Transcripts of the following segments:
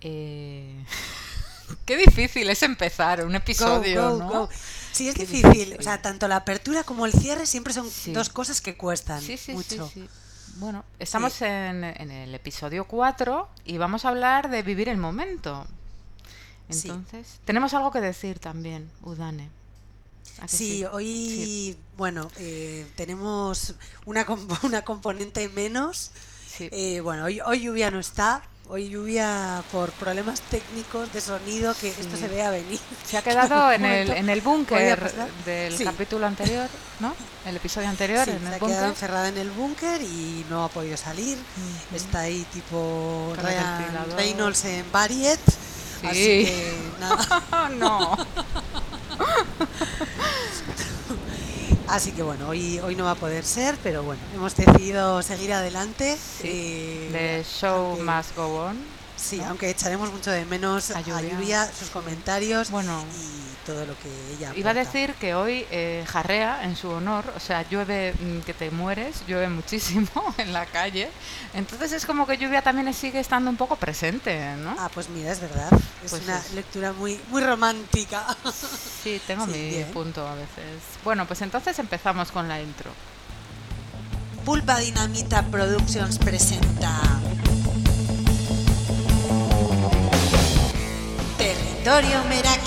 Eh, Qué difícil es empezar un episodio, Go, go, ¿no? go. Sí, es difícil. difícil. O sea, tanto la apertura como el cierre siempre son Sí. dos cosas que cuestan Sí, sí, sí, mucho. Bueno, estamos en, en el episodio 4 y vamos a hablar de vivir el momento. Entonces, tenemos algo que decir también, Udane. ¿A que Sí, hoy, bueno, eh, tenemos una, comp- una componente menos. Eh, bueno, hoy, hoy lluvia no está. Hoy lluvia por problemas técnicos de sonido que esto se vea venir. Se ha quedado en el, en el búnker del Sí. capítulo anterior, ¿no? El episodio anterior, Sí, en se el ha quedado encerrada en el búnker y no ha podido salir. Está ahí tipo Ryan. Reynolds en Variet. Sí. Así que nada. No. Así que bueno, hoy, hoy no va a poder ser, pero bueno, hemos decidido seguir adelante. Sí, eh, The show aunque- must go on. Sí, ¿no? aunque echaremos mucho de menos A. Lluvia, sus comentarios Bueno. y todo lo que ella Iba a aporta. decir que hoy eh, jarrea en su honor, o sea, llueve mm, que te mueres, llueve muchísimo en la calle. Entonces es como que lluvia también sigue estando un poco presente, ¿no? Ah, pues mira, es verdad. Es Pues una es. lectura muy, muy romántica. Sí, tengo sí, mi bien. punto a veces. Bueno, pues entonces empezamos con la intro. Pulpa Dinamita Productions presenta Territorio Meraki.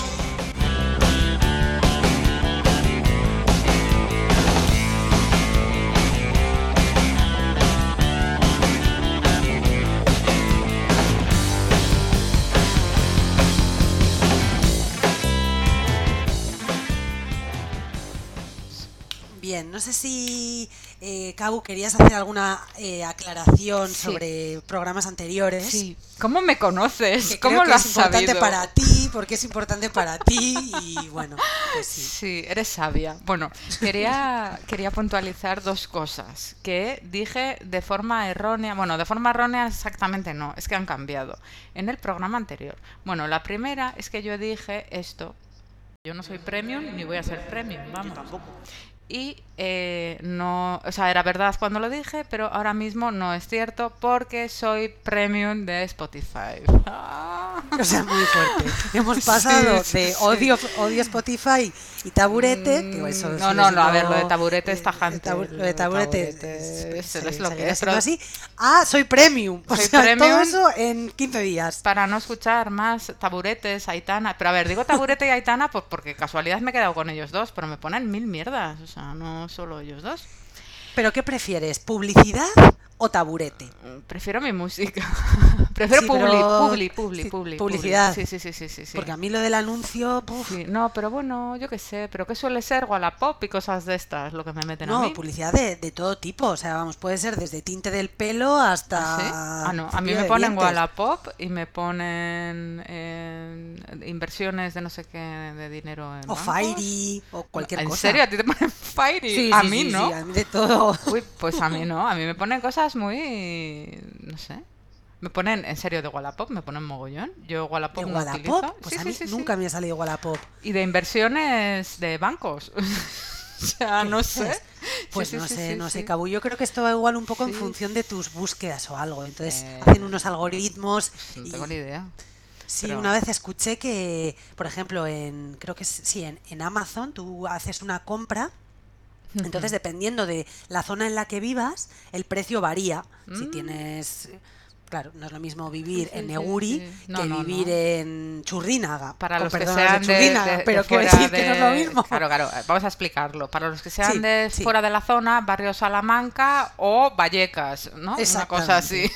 Bien, no sé si eh, Cabu querías hacer alguna eh, aclaración Sí. sobre programas anteriores. Sí. ¿Cómo me conoces? que ¿Cómo creo que lo es has importante sabido? para ti, porque es importante para ti y bueno, pues sí. Sí, eres sabia. Bueno, quería, quería puntualizar dos cosas que dije de forma errónea. Bueno, de forma errónea exactamente no, es que han cambiado en el programa anterior. Bueno, la primera es que yo dije esto. Yo no soy premium ni voy a ser premium, vamos. Y eh, no, o sea, era verdad cuando lo dije, pero ahora mismo no es cierto porque soy premium de Spotify. O sea, muy fuerte. Hemos pasado Sí, de odio, odio Spotify y taburete, que Mm, eso no, no, no, a ver, lo de taburete es tajante, tabu- lo de taburete, taburete es- es- es se- lo que es, pero- así. Ah, soy premium. O Soy sea, todo premium. eso en 15 días. para no escuchar más taburetes, Aitana. Pero a ver, digo taburete y Aitana pues porque casualidad me he quedado con ellos dos, pero me ponen mil mierdas, o sea, no solo ellos dos. ¿Pero qué prefieres? ¿Publicidad o taburete? Mm, Prefiero mi música. Prefiero Sí, publi, pero- publi, publi, sí, publi, publicidad. publi. Sí, sí, sí, sí, sí. Porque a mí lo del anuncio, Sí, No, pero bueno, yo qué sé, pero ¿qué suele ser Wallapop y cosas de estas lo que me meten a no, mí? publicidad de, de todo tipo. O sea, vamos, puede ser desde tinte del pelo hasta. ¿Ah? Ah, no, a mí me ponen dientes. Wallapop y me ponen eh, inversiones de no sé qué de dinero en O. Fairy, o cualquier ¿En cosa. serio? ¿A ti te ponen Fairy? A mí no. sí, a mí de todo. Uy, pues a mí no. A mí me ponen cosas muy... no sé. Me ponen, en serio, de Wallapop, me ponen mogollón. Yo Wallapop ¿De no Wallapop? utilizo. Pues Sí, a sí, mí sí, sí. nunca me ha salido Wallapop. Y de inversiones de bancos. o sea, no sé. Pues no sé, no sé. Cabu. Yo creo que esto va igual un poco en función de tus búsquedas o algo. Entonces Eh, hacen unos algoritmos. No y- tengo ni idea. Sí, pero- una vez escuché que, por ejemplo, en creo que sí, en, en Amazon tú haces una compra. Entonces, dependiendo de la zona en la que vivas, el precio varía. Si Mm. tienes, claro, no es lo mismo vivir Sí, en Neguri sí. No, que no, vivir no. en Churrínaga. Para los que sean de de, Churrínaga, de- de pero quiero decir que no es lo mismo. Claro, claro, vamos a explicarlo. Para los que sean de fuera de la zona, barrio Salamanca o Vallecas, ¿no? Una cosa así.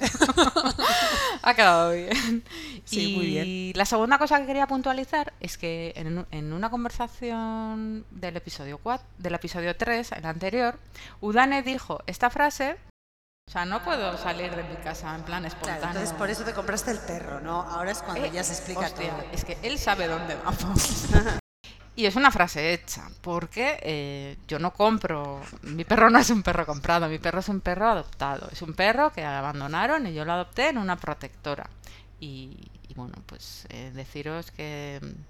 ha quedado bien. Sí, y muy bien. la segunda cosa que quería puntualizar es que en, en una conversación del episodio 4, del episodio 3, el anterior, Udane dijo esta frase, o sea, no puedo salir de mi casa en plan espontáneo. Claro, entonces por eso te compraste el perro, ¿no? Ahora es cuando Eh, ya se explica hostia, todo. Es que él sabe dónde vamos. y es una frase hecha, porque eh, yo no compro. Mi perro no es un perro comprado, mi perro es un perro adoptado. Es un perro que abandonaron y yo lo adopté en una protectora. Y, y bueno, pues eh, deciros que. mm,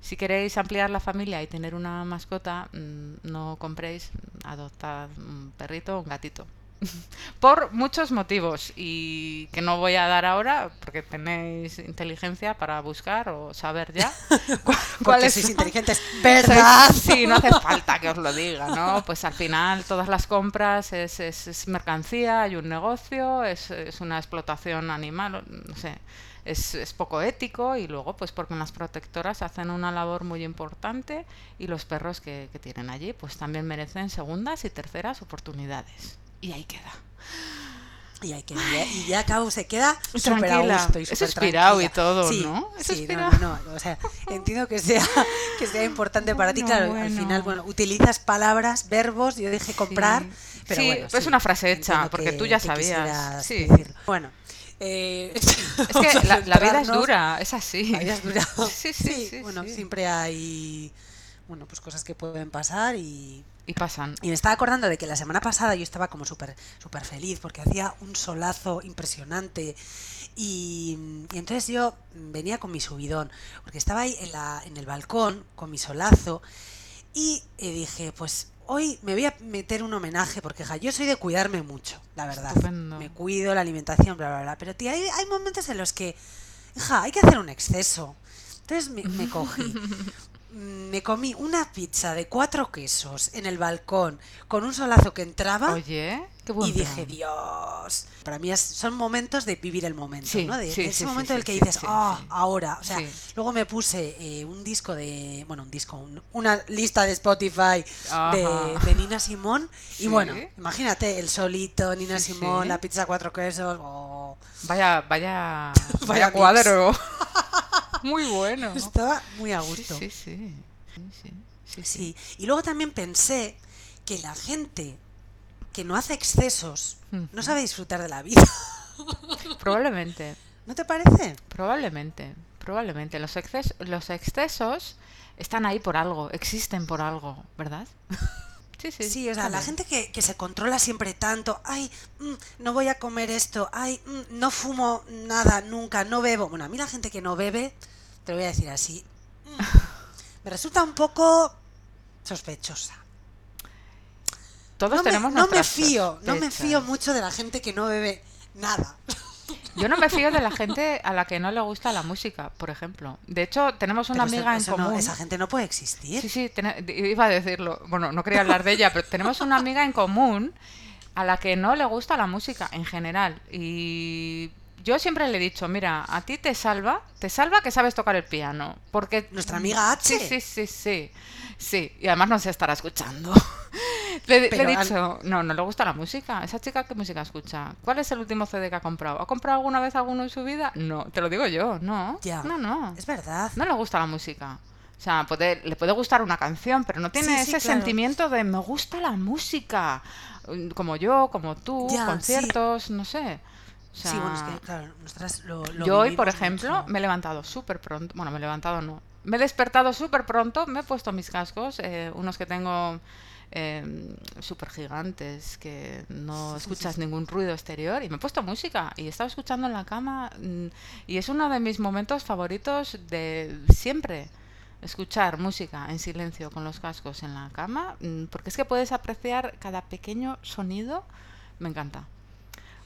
Si queréis ampliar la familia y tener una mascota, mm, no compréis, adoptad un perrito o un gatito. Por muchos motivos y que no voy a dar ahora porque tenéis inteligencia para buscar o saber ya cuáles sois son. inteligentes, ¿verdad? Sí, no hace falta que os lo diga, ¿no? Pues al final todas las compras es, es- es mercancía, hay un negocio, es, es una explotación animal, no sé, es, es poco ético y luego pues porque las protectoras hacen una labor muy importante y los perros que, que tienen allí pues también merecen segundas y terceras oportunidades. Y ahí queda. Y, hay que, y ya Cabo se queda súper a gusto y Es inspirado y todo, Sí, ¿no? Es Sí, no, inspirado. no, no, o sea, entiendo que sea, que sea importante para ti, Bueno, claro, al final, bueno, utilizas palabras, verbos, yo dije comprar, Sí. pero bueno, es una frase hecha, porque que- tú ya sabías, sí. decirlo. Bueno, eh, Es que la, la vida es dura, es así. La vida es dura. Sí, sí, sí. bueno, siempre hay, bueno, pues cosas que pueden pasar y Y pasan. y me estaba acordando de que la semana pasada yo estaba como súper súper feliz porque hacía un solazo impresionante y, y entonces yo venía con mi subidón porque estaba ahí en, la, en el balcón con mi solazo y eh, dije pues hoy me voy a meter un homenaje porque ja, yo soy de cuidarme mucho, la verdad. Estupendo. Me cuido, la alimentación, bla, bla, bla. Pero tía, hay, hay momentos en los que, hija, hay que hacer un exceso. Entonces me, me cogí. Me comí una pizza de cuatro quesos en el balcón con un solazo que entraba Oye, qué buen y dije. Dios. Para mí es- son momentos de vivir el momento, Sí, ¿no? De, sí, de ese sí, momento en el que dices, ah, sí. ahora. O sea, luego me puse eh, un disco de, bueno, un disco, un- una lista de Spotify de, de Nina Simón. Y bueno, imagínate, el solito, Nina Simón, la pizza cuatro quesos. oh, Vaya, vaya, Vaya cuadro. Muy bueno. Estaba muy a gusto. sí, sí. Sí, sí, y luego también pensé que la gente que no hace excesos no Ujú. sabe disfrutar de la vida. Probablemente, ¿No te parece? probablemente, probablemente. Los, exces- los excesos están ahí por algo, existen por algo, ¿verdad? Sí, sí. Sí, o sea, la gente que, que se controla siempre tanto, ay, mm, no voy a comer esto, ay, mm, no fumo nada, nunca, no bebo. Bueno, a mí la gente que no bebe, te lo voy a decir así, mm, me resulta un poco sospechosa. Todos No me, tenemos no me fío, no me fío mucho de la gente que no bebe nada. Yo no me fío de la gente a la que no le gusta la música, por ejemplo. De hecho, tenemos una Pero eso- amiga en no- común. esa gente no puede existir. Sí, sí, tene- iba a decirlo. Bueno, no quería hablar de ella, pero tenemos una amiga en común a la que no le gusta la música en general. Y yo siempre le he dicho, mira, a ti te salva, te salva que sabes tocar el piano. Porque Nuestra amiga H. Sí, sí, sí, sí. Sí, y además no se estará escuchando. le, le he dicho, no, no le gusta la música. ¿Esa chica qué música escucha? ¿Cuál es el último CD que ha comprado? ¿Ha comprado alguna vez alguno en su vida? No, te lo digo yo, no. Ya. No, no. Es verdad. No le gusta la música. O sea, puede, le puede gustar una canción, pero no tiene Sí, sí, ese claro. sentimiento de me gusta la música. Como yo, como tú, Ya, sí. conciertos, no sé. O sea, sí, bueno, es que, claro, nosotras lo, lo yo hoy, por ejemplo, mucho. me he levantado súper pronto. Bueno, me he levantado no. Me he despertado súper pronto, me he puesto mis cascos, eh, unos que tengo eh, súper gigantes, que no escuchas ningún ruido exterior, y me he puesto música y he estado escuchando en la cama. mm, y es uno de mis momentos favoritos de siempre. Escuchar música en silencio con los cascos en la cama, mm, porque es que puedes apreciar cada pequeño sonido. Me encanta.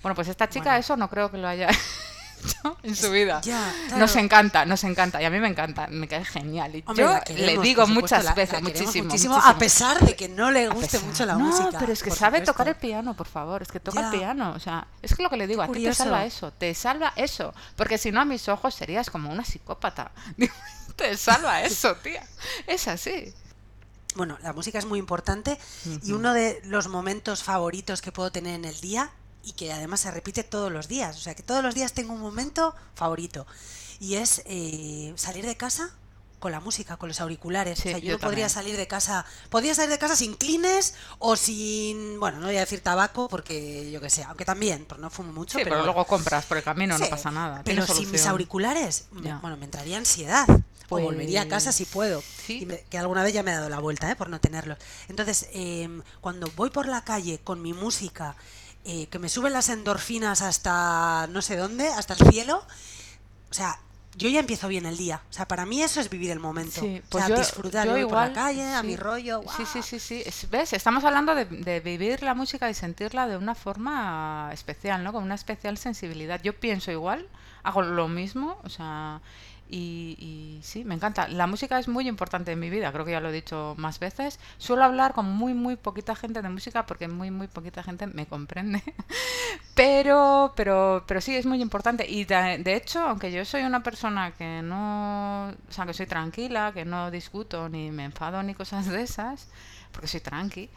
Bueno, pues esta chica Bueno. eso no creo que lo haya hecho en su vida. Ya, Nos encanta, nos encanta. Y a mí me encanta, me cae genial. Y Hombre, yo le digo supuesto, muchas la- veces, muchísimo, muchísimo, muchísimo. a pesar de que no le guste mucho la no, música. pero es que sabe supuesto. tocar el piano, por favor. Es que toca Ya. el piano. O sea, es que lo que le digo, a ti te salva eso. Te salva eso. Porque si no, a mis ojos serías como una psicópata. te salva eso, tía. Es así. Bueno, la música es muy importante y uno de los momentos favoritos que puedo tener en el día y que además se repite todos los días. O sea, que todos los días tengo un momento favorito y es eh, salir de casa con la música, con los auriculares. Sí, o sea, yo, yo no podría salir de casa, podría salir de casa sin clines o sin, bueno, no voy a decir tabaco porque yo que sé, aunque también, porque no fumo mucho, Sí, pero, pero luego compras por el camino, no pasa nada. Pero sin mis auriculares, Ya. bueno, me entraría ansiedad. o volvería a casa si Pues, puedo. sí. Y me- que alguna vez ya me he dado la vuelta, ¿eh? por no tenerlos. Entonces, em, cuando voy por la calle con mi música, eh, que me suben las endorfinas hasta no sé dónde, hasta el cielo, o sea, yo ya empiezo bien el día. O sea, para mí eso es vivir el momento. Sí, o pues sea, yo- disfrutar yo yo voy por la igual, calle, a sí. mi rollo. Sí, sí, sí, sí. Es- ¿Ves? Estamos hablando de, de vivir la música y sentirla de una forma especial, ¿no? Con una especial sensibilidad. Yo pienso igual, hago lo mismo, o sea, y, y sí, me encanta. La música es muy importante en mi vida, creo que ya lo he dicho más veces. Suelo hablar con muy, muy poquita gente de música porque muy, muy poquita gente me comprende. Pero, pero, pero sí, es muy importante. Y de, de hecho, aunque yo soy una persona que no, o sea, que soy tranquila, que no discuto ni me enfado ni cosas de esas, porque soy tranqui,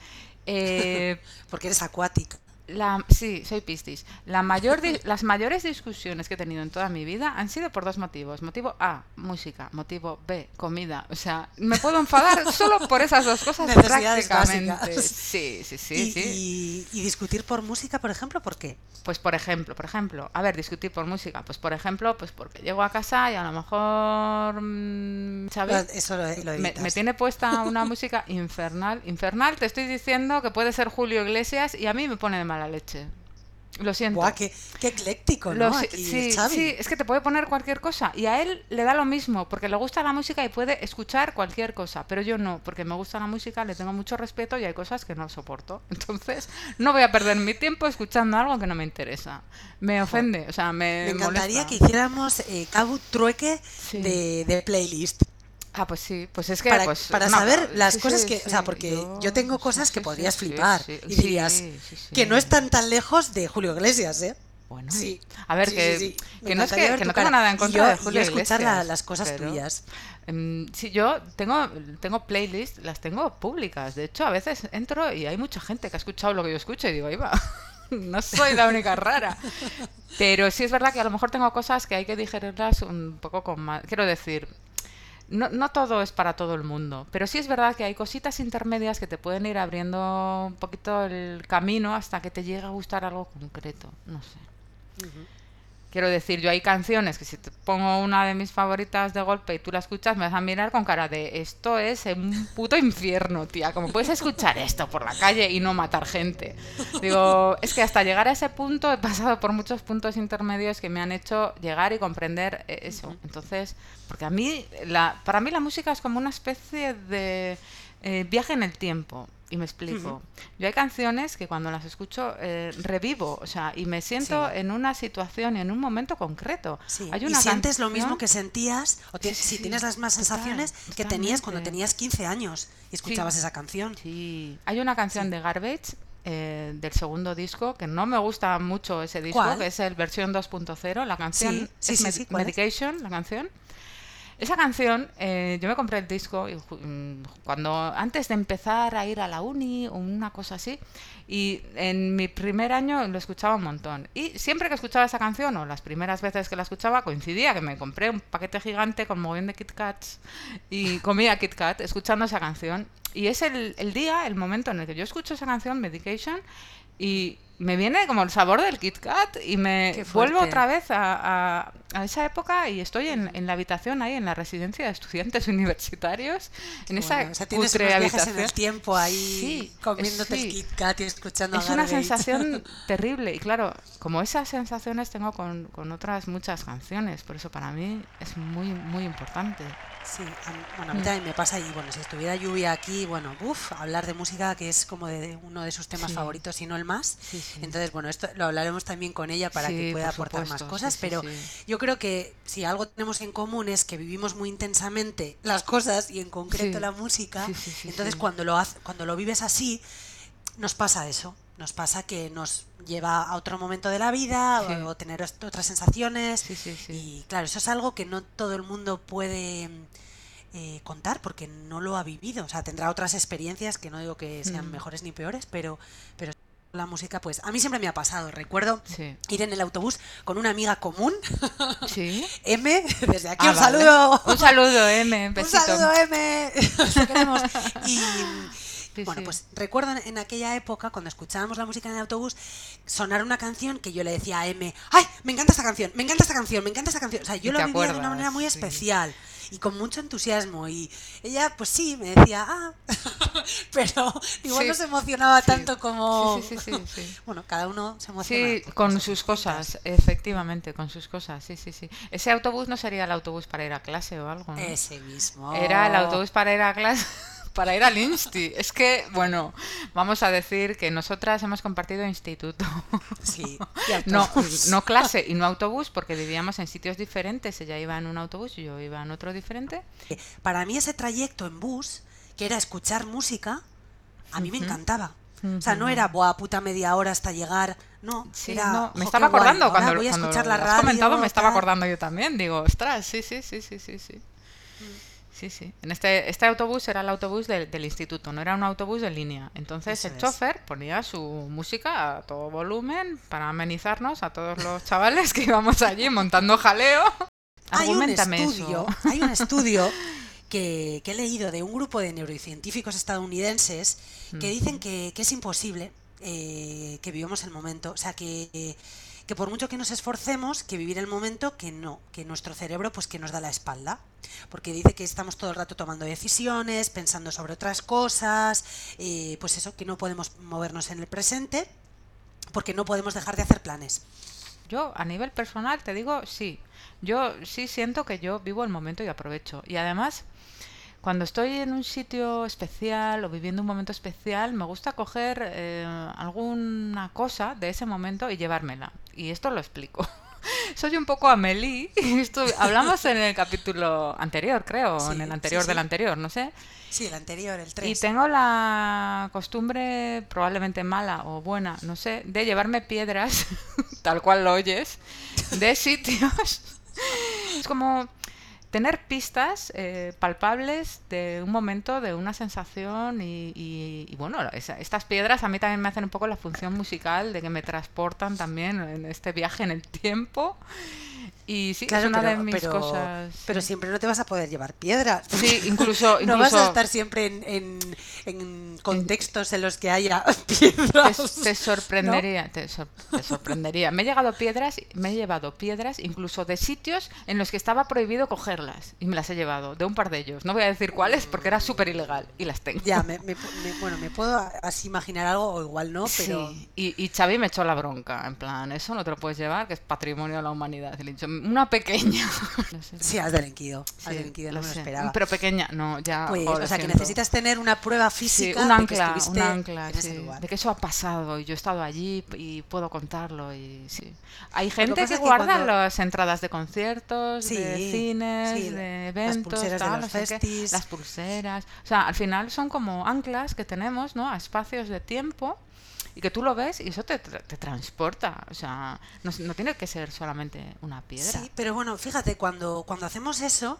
eh, Porque eres acuática. La, sí, soy Piscis. La mayor las mayores discusiones que he tenido en toda mi vida han sido por dos motivos. Motivo A, música. Motivo B, comida. O sea, me puedo enfadar solo por esas dos cosas prácticamente. básicas. Sí, sí, sí, y, sí. y- y discutir por música, por ejemplo, ¿por qué? Pues por ejemplo, por ejemplo, a ver, discutir por música. Pues por ejemplo, pues porque llego a casa y a lo mejor, mm, ¿sabes? Eso lo, lo Me, me tiene puesta una música infernal. Infernal, te estoy diciendo que puede ser Julio Iglesias y a mí me pone de mala leche. Lo siento. Buah, qué, qué ecléctico, Lo ¿no? si- Aquí sí, Xavi. sí, es que te puede poner cualquier cosa y a él le da lo mismo porque le gusta la música y puede escuchar cualquier cosa, pero yo no, porque me gusta la música, le tengo mucho respeto y hay cosas que no soporto. Entonces, no voy a perder mi tiempo escuchando algo que no me interesa. Me ofende, o sea, me Me encantaría molesta. que hiciéramos eh, Cabu trueque Sí. de, de playlist. Ah, pues sí, pues es que para, pues, para no, saber las sí, cosas sí, que, o sea, sí, porque yo, tengo sí, cosas que sí, podrías sí, flipar sí, y sí, dirías sí, sí. que no están tan lejos de Julio Iglesias, ¿eh? Bueno, Sí. a ver, Sí, que, sí, sí. Que no es que, que no tengo nada en contra yo- de y yo Julio escuchar la- Iglesias, las cosas pero, tuyas. em, sí, yo tengo, tengo playlists, las tengo públicas. De hecho, a veces entro y hay mucha gente que ha escuchado lo que yo escucho y digo, ahí va. No soy la única rara. Pero sí es verdad que a lo mejor tengo cosas que hay que digerirlas un poco con más. Quiero decir, no, no todo es para todo el mundo, pero sí es verdad que hay cositas intermedias que te pueden ir abriendo un poquito el camino hasta que te llegue a gustar algo concreto. No sé. Quiero decir, yo hay canciones que si te pongo una de mis favoritas de golpe y tú la escuchas, me vas a mirar con cara de esto es un puto infierno, tía. ¿Cómo puedes escuchar esto por la calle y no matar gente? Digo, es que hasta llegar a ese punto he pasado por muchos puntos intermedios que me han hecho llegar y comprender eh, eso. Entonces, porque a mí, la, para mí la música es como una especie de eh, viaje en el tiempo. Y me explico. Yo hay canciones que cuando las escucho eh, revivo, o sea, y me siento Sí. en una situación y en un momento concreto. Sí, Hay y una sientes lo canción- mismo que sentías, o Sí, si tienes las más total, sensaciones que tenías cuando tenías 15 años y escuchabas esa canción. Sí, hay una canción de Garbage eh, del segundo disco que no me gusta mucho ese disco, ¿Cuál? que es el versión 2.0. La canción Sí, sí, es sí, Med- sí, ¿cuál es? Medication, la canción. Esa canción, eh, yo me compré el disco y mm, cuando antes de empezar a ir a la uni o una cosa así, y en mi primer año lo escuchaba un montón. Y siempre que escuchaba esa canción, o las primeras veces que la escuchaba, coincidía que me compré un paquete gigante con mogollón de Kit Kats y comía Kit Kat escuchando esa canción. Y es el, el día, el momento en el que yo escucho esa canción, Medication, y me viene como el sabor del Kit Kat y me vuelvo otra vez a, a- a esa época y estoy en, en la habitación ahí, en la residencia de estudiantes universitarios, en esa Bueno, o sea, tienes cutre unos viajes habitación. en el tiempo ahí Sí, comiéndote sí. el Kit Kat y escuchando a Es una sensación terrible y claro, como esas sensaciones tengo con, con otras muchas canciones, por eso para mí es muy, muy importante. Sí, a bueno, a mí Mm. también me pasa y bueno, si estuviera lluvia aquí, bueno, uff, hablar de música que es como de uno de sus temas Sí. favoritos, si no el más. Sí, sí. Entonces, bueno, esto lo hablaremos también con ella para que pueda por aportar más cosas, pero yo creo que si algo tenemos en común es que vivimos muy intensamente las cosas y en concreto la música, entonces cuando lo hace, cuando lo vives así, nos pasa eso. Nos pasa que nos lleva a otro momento de la vida Sí. o, o tener otras sensaciones. Sí, sí, sí. Y claro, eso es algo que no todo el mundo puede eh, contar porque no lo ha vivido. O sea, tendrá otras experiencias que no digo que sean Mm. mejores ni peores, pero, pero la música, pues a mí siempre me ha pasado. Recuerdo Sí. ir en el autobús con una amiga común, ¿Sí? M, desde aquí Ah, un vale. saludo. Un saludo, M. Un Besito. saludo, M. Os queremos. Y Sí, bueno, sí. pues recuerdo en- aquella época, cuando escuchábamos la música en el autobús, sonar una canción que yo le decía a M, ¡ay! Me encanta esta canción, me encanta esta canción, me encanta esta canción. O sea, yo lo vivía de una manera muy sí. especial. y con mucho entusiasmo. Y ella, pues sí, me decía, ah, pero igual Sí. no se emocionaba Sí. tanto como... Sí. Bueno, cada uno se emociona. Sí, con cosas sus distintas. cosas, efectivamente, con sus cosas, sí, sí, sí. Ese autobús no sería el autobús para ir a clase o algo, ¿no? Ese mismo. Era el autobús para ir a clase, para ir al Insti. Es que, bueno, vamos a decir que nosotras hemos compartido instituto. Sí, y No, clase y no autobús porque vivíamos en sitios diferentes. Ella iba en un autobús y yo iba en otro diferente. Para mí ese trayecto en bus, que era escuchar música, a mí me encantaba. O sea, no era, buah, puta media hora hasta llegar. No, Sí, era, no, me "Jo, estaba guay, acordando ahora cuando, voy a cuando escuchar lo la has radio. comentado, me estaba tal". acordando yo también. Digo, ostras, sí, sí, sí, sí, sí, sí. Sí, sí. En este, este autobús era el autobús del, del instituto, no era un autobús de línea. Entonces Eso el es. chofer ponía su música a todo volumen para amenizarnos a todos los chavales que íbamos allí montando jaleo. Hay un estudio, eso. hay un estudio que, que he leído de un grupo de neurocientíficos estadounidenses que dicen que, que es imposible eh, que vivamos el momento. O sea, que, que por mucho que nos esforcemos, que vivir el momento, que no, que nuestro cerebro pues que nos da la espalda. Porque dice que estamos todo el rato tomando decisiones, pensando sobre otras cosas, eh, pues eso, que no podemos movernos en el presente, porque no podemos dejar de hacer planes. Yo, a nivel personal, te digo, sí. Yo sí siento que yo vivo el momento y aprovecho. Y además, cuando estoy en un sitio especial o viviendo un momento especial, me gusta coger eh, alguna cosa de ese momento y llevármela. Y esto lo explico. Soy un poco Amelie. Esto, hablamos en el capítulo anterior, creo, o en Sí, el sí, anterior sí. del anterior, no sé. Sí, el anterior, el 3. Y tengo la costumbre, probablemente mala o buena, no sé, de llevarme piedras, tal cual lo oyes, de sitios. Es como tener pistas eh, palpables de un momento, de una sensación y, y- bueno, esa- estas piedras a mí también me hacen un poco la función musical de que me transportan también en este viaje en el tiempo. Y sí, es una de mis pero, cosas. pero siempre no te vas a poder llevar piedras. Sí, incluso- no vas a estar siempre en, en- en contextos en los que haya piedras. Te, te sorprendería, te, sor- te sorprendería. Me he llegado piedras, me he llevado piedras incluso de sitios en los que estaba prohibido cogerlas y me las he llevado, de un par de ellos. No voy a decir cuáles porque era súper ilegal y las tengo. Ya, me, me- me- bueno, me puedo así imaginar algo o igual no, pero Sí, y, y Xavi me echó la bronca, en plan, eso no te lo puedes llevar, que es patrimonio de la humanidad. Y le he dicho, una pequeña. Sí, has delinquido. Has sí, delinquido, no lo me lo sé. esperaba. Pero pequeña, no, ya. Pues, jo, o sea, que siento. necesitas tener una prueba Sí, física un de que ancla, un estuviste ancla, en ese sí, lugar. de que eso ha pasado y yo he estado allí y puedo contarlo y sí. Hay gente que guarda cuando- las entradas de conciertos, Sí, de cines, sí, de las eventos, pulseras de los no sé qué, festis. las pulseras. O sea, al final son como anclas que tenemos, ¿no? A espacios de tiempo y que tú lo ves y eso te, te transporta. O sea, no, no tiene que ser solamente una piedra. Sí, pero bueno, fíjate, cuando, cuando hacemos eso,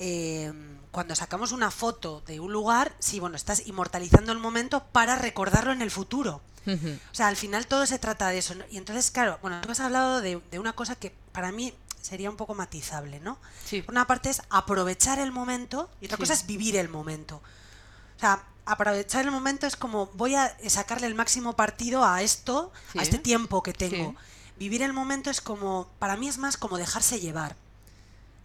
eh, cuando sacamos una foto de un lugar, sí, bueno, estás inmortalizando el momento para recordarlo en el futuro. O sea, al final todo se trata de eso. ¿no? Y entonces, claro, bueno, tú has hablado de, de una cosa que para mí sería un poco matizable, ¿no? Sí. Una parte es aprovechar el momento y otra Sí. cosa es vivir el momento. O sea, aprovechar el momento es como voy a sacarle el máximo partido a esto, Sí. a este tiempo que tengo. Sí. Vivir el momento es como, para mí es más como dejarse llevar.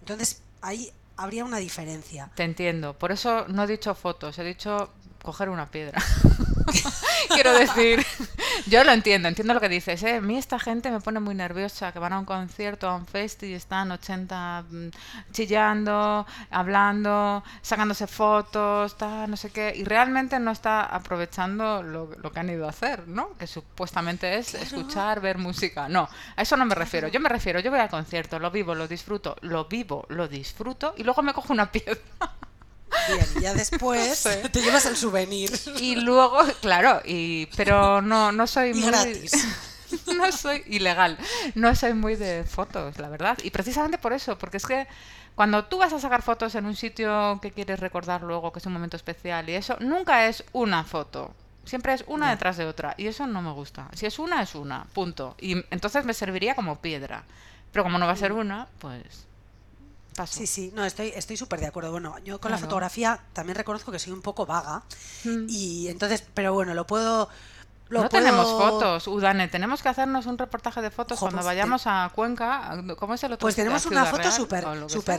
Entonces, ahí habría una diferencia. Te entiendo. Por eso no he dicho fotos, he dicho coger una piedra. Quiero decir, yo lo entiendo, entiendo lo que dices. ¿eh? A mí esta gente me pone muy nerviosa, que van a un concierto, a un festi y están 80 mm, chillando, hablando, sacándose fotos, tal, no sé qué, y realmente no está aprovechando lo, lo que han ido a hacer, ¿no? Que supuestamente es escuchar, ver música. No, a eso no me refiero. Yo me refiero, yo voy al concierto, lo vivo, lo disfruto, lo vivo, lo disfruto, y luego me cojo una piedra. Bien, ya después Sí. te llevas el souvenir. Y luego, claro, y pero no, no soy Y muy gratis. no soy ilegal, no soy muy de fotos, la verdad. Y precisamente por eso, porque es que cuando tú vas a sacar fotos en un sitio que quieres recordar luego, que es un momento especial y eso, nunca es una foto. Siempre es una Ya. detrás de otra. Y eso no me gusta. Si es una, es una. Punto. Y entonces me serviría como piedra. Pero como no va a ser una, pues. Paso. Sí, sí, no, estoy estoy súper de acuerdo. Bueno, yo con la fotografía también reconozco que soy un poco vaga. Mm. Y entonces, pero bueno, lo puedo... Lo no puedo- tenemos fotos, Udane. Tenemos que hacernos un reportaje de fotos cuando pues vayamos a Cuenca. ¿Cómo es el otro? Pues tenemos ¿A una foto súper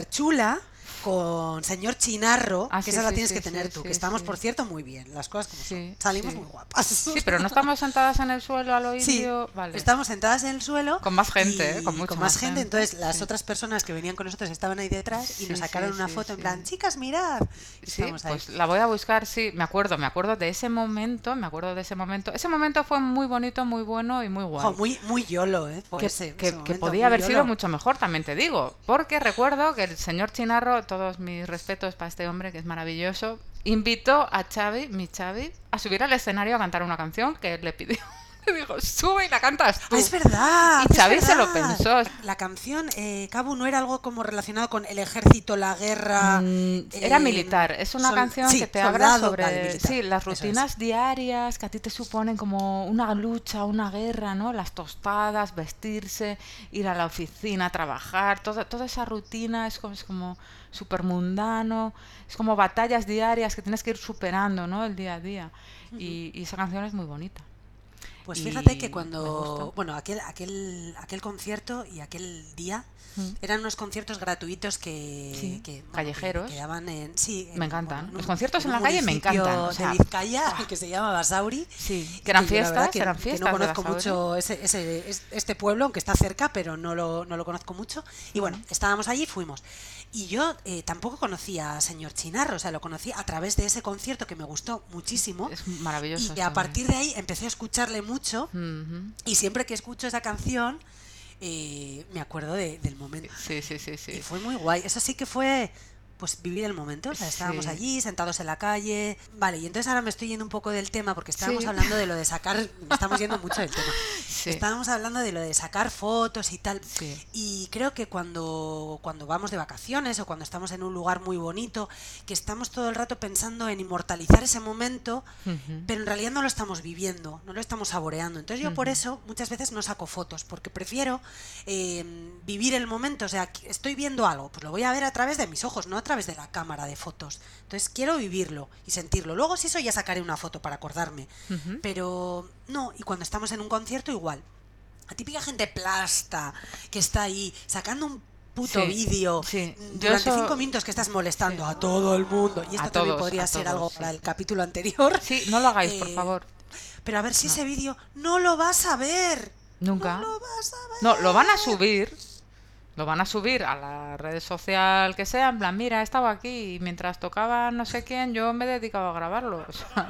sea? chula con señor Chinarro, Ah, que sí, esa la sí, tienes sí, que tener tú, que estamos, por cierto, muy bien. Las cosas como son. Salimos muy guapas. Sí, pero no estamos sentadas en el suelo al oído. vale. estamos sentadas en el suelo. Con más gente, y ¿eh? Con mucha más más gente. gente, Entonces, las otras personas que venían con nosotros estaban ahí detrás y nos sacaron una foto en plan, chicas, mirad. Sí, ahí. pues la voy a buscar, sí, me acuerdo, me acuerdo de ese momento, me acuerdo de ese momento. Ese momento fue muy bonito, muy bueno y muy guay. Jo, muy, muy yolo, ¿eh? Por que, ese- que- ese que momento, podía haber yolo. sido mucho mejor, también te digo. Porque recuerdo que el señor Chinarro, todos mis respetos para este hombre que es maravilloso, invitó a Xavi, mi Xavi, a subir al escenario a cantar una canción que él le pidió. Le dijo, sube y la cantas tú. Ah, es verdad. Y se lo pensó. La canción, eh, Cabu, no era algo como relacionado con el ejército, la guerra. Mm, Era eh, militar, es una sol- canción sí, que te habla sobre sí, las es. rutinas diarias que a ti te suponen como una lucha, una guerra, ¿no? Las tostadas, vestirse, ir a la oficina, trabajar, toda, toda esa rutina es como, es como súper mundano, es como batallas diarias que tienes que ir superando, ¿no? El día a día. y, y esa canción es muy bonita. Pues fíjate que cuando, bueno, aquel, aquel, aquel concierto y aquel día Mm. eran unos conciertos gratuitos que, Sí, que, bueno, callejeros. que, que daban en, sí, en- Me encantan. en Los un- conciertos en la calle me encantan, o sea, de Vizcaya que se llama Basauri. Sí, que eran fiestas, que- eran que fiestas. no de conozco mucho ese, ese- es- este pueblo, aunque está cerca, pero no lo, no lo conozco mucho. Y bueno, estábamos allí y fuimos. Y yo eh, tampoco conocía a señor Chinarro, o sea, lo conocí a través de ese concierto que me gustó muchísimo. Es maravilloso. Y a partir de ahí empecé a escucharle mucho. Y siempre que escucho esa canción, eh, me acuerdo de- del momento. Sí, sí, sí, Y fue muy guay. Eso sí que fue, pues, vivir el momento. O sea, estábamos Sí. allí, sentados en la calle. Vale, y entonces ahora me estoy yendo un poco del tema, porque estábamos Sí. hablando de lo de sacar. Estamos yendo mucho del tema. Sí. Estábamos hablando de lo de sacar fotos y tal. Y creo que cuando, cuando vamos de vacaciones o cuando estamos en un lugar muy bonito, que estamos todo el rato pensando en inmortalizar ese momento, pero en realidad no lo estamos viviendo, no lo estamos saboreando. Entonces yo por eso muchas veces no saco fotos, porque prefiero eh, vivir el momento. O sea, estoy viendo algo, pues lo voy a ver a través de mis ojos, no a través de la cámara de fotos. Entonces quiero vivirlo y sentirlo. Luego si eso ya sacaré una foto para acordarme. Ujú. Pero no, y cuando estamos en un concierto igual. La típica gente plasta que está ahí sacando un puto Sí, vídeo sí. mm, durante eso- cinco minutos que estás molestando Sí. a todo el mundo. Y esto A también todos, podría ser todos, algo para el capítulo anterior. Sí, no lo hagáis, por Eh, favor. Pero a ver si ese vídeo no lo vas a ver. Nunca. No lo vas a ver. No, lo van a subir. Lo van a subir a la red social que sea, en plan, mira, he estado aquí y mientras tocaba no sé quién, yo me he dedicado a grabarlo. O sea,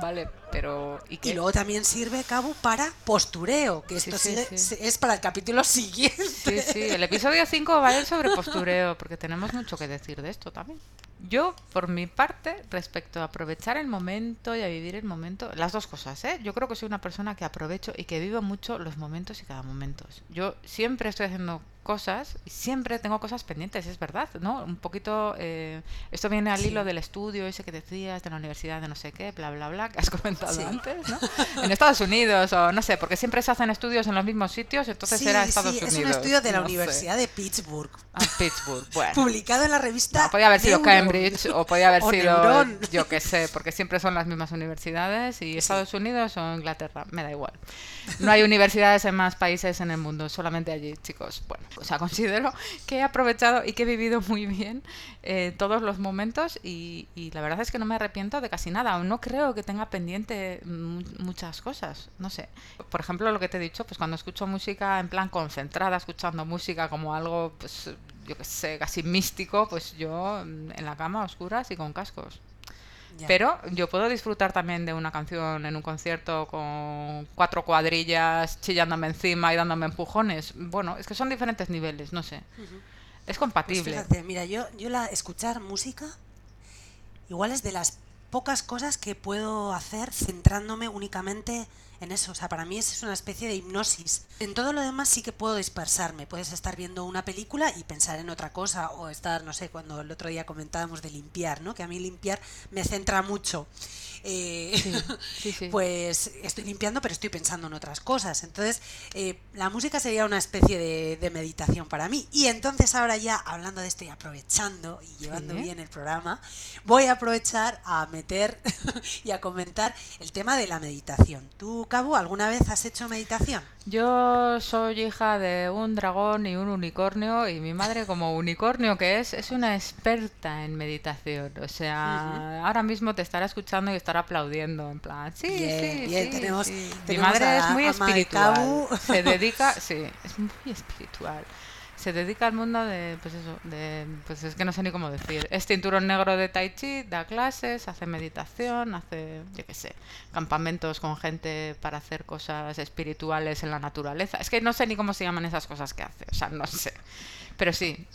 vale, pero... ¿y luego también sirve, Cabo, para postureo, que Sí, esto sí, sigue- sí. se- es para el capítulo siguiente. Sí, sí, el episodio 5 va a ir sobre postureo, porque tenemos mucho que decir de esto también. Yo, por mi parte, respecto a aprovechar el momento y a vivir el momento, las dos cosas, ¿eh? Yo creo que soy una persona que aprovecho y que vivo mucho los momentos y cada momento. Yo siempre estoy haciendo cosas y siempre tengo cosas pendientes, es verdad, ¿no? Un poquito, eh, esto viene al Sí. hilo del estudio ese que decías, de la universidad de no sé qué, bla, bla, bla, que has comentado Sí. antes, ¿no? En Estados Unidos o no sé, porque siempre se hacen estudios en los mismos sitios, entonces Sí, era Estados Unidos. es un estudio de la no sé. Universidad de Pittsburgh, Ah, Pittsburgh, bueno. publicado en la revista. No, podía haber sido Neuron. Cambridge o podía haber O sido, yo qué sé, porque siempre son las mismas universidades y Estados Unidos o Inglaterra, me da igual. No hay universidades en más países en el mundo, solamente allí, chicos. Bueno, o sea, considero que he aprovechado y que he vivido muy bien eh, todos los momentos y, y la verdad es que no me arrepiento de casi nada. No creo que tenga pendiente mu- muchas cosas, no sé. Por ejemplo, lo que te he dicho, pues cuando escucho música en plan concentrada, escuchando música como algo, pues yo qué sé, casi místico, pues yo mm, en la cama, a oscuras y con cascos. Ya. Pero yo puedo disfrutar también de una canción en un concierto con cuatro cuadrillas chillándome encima y dándome empujones. Bueno, es que son diferentes niveles, no sé. Es Pues compatible. fíjate, mira, yo, yo la escuchar música igual es de las pocas cosas que puedo hacer centrándome únicamente en eso. O sea, para mí es, una especie de hipnosis. En todo lo demás sí que puedo dispersarme. Puedes estar viendo una película y pensar en otra cosa o estar, no sé, cuando el otro día comentábamos de limpiar, ¿no? Que a mí limpiar me centra mucho. eh, Sí, sí. pues estoy limpiando, pero estoy pensando en otras cosas. Entonces, eh, la música sería una especie de, de meditación para mí. Y entonces ahora ya, hablando de esto y aprovechando y llevando bien el programa, voy a aprovechar a meter y a comentar el tema de la meditación. ¿Tú, Cabo, alguna vez has hecho meditación? Yo soy hija de un dragón y un unicornio y mi madre como unicornio que es, es una experta en meditación. O sea, ahora mismo te estará escuchando y estará aplaudiendo en plan, sí, Bien, sí, sí, tenemos- sí". Mi madre a es muy espiritual. Se dedica, sí, es muy espiritual. Se dedica al mundo de, pues eso, de, pues es que no sé ni cómo decir. Es cinturón negro de Tai Chi, da clases, hace meditación, hace, yo qué sé, campamentos con gente para hacer cosas espirituales en la naturaleza. Es que no sé ni cómo se llaman esas cosas que hace, o sea, no sé. Pero sí,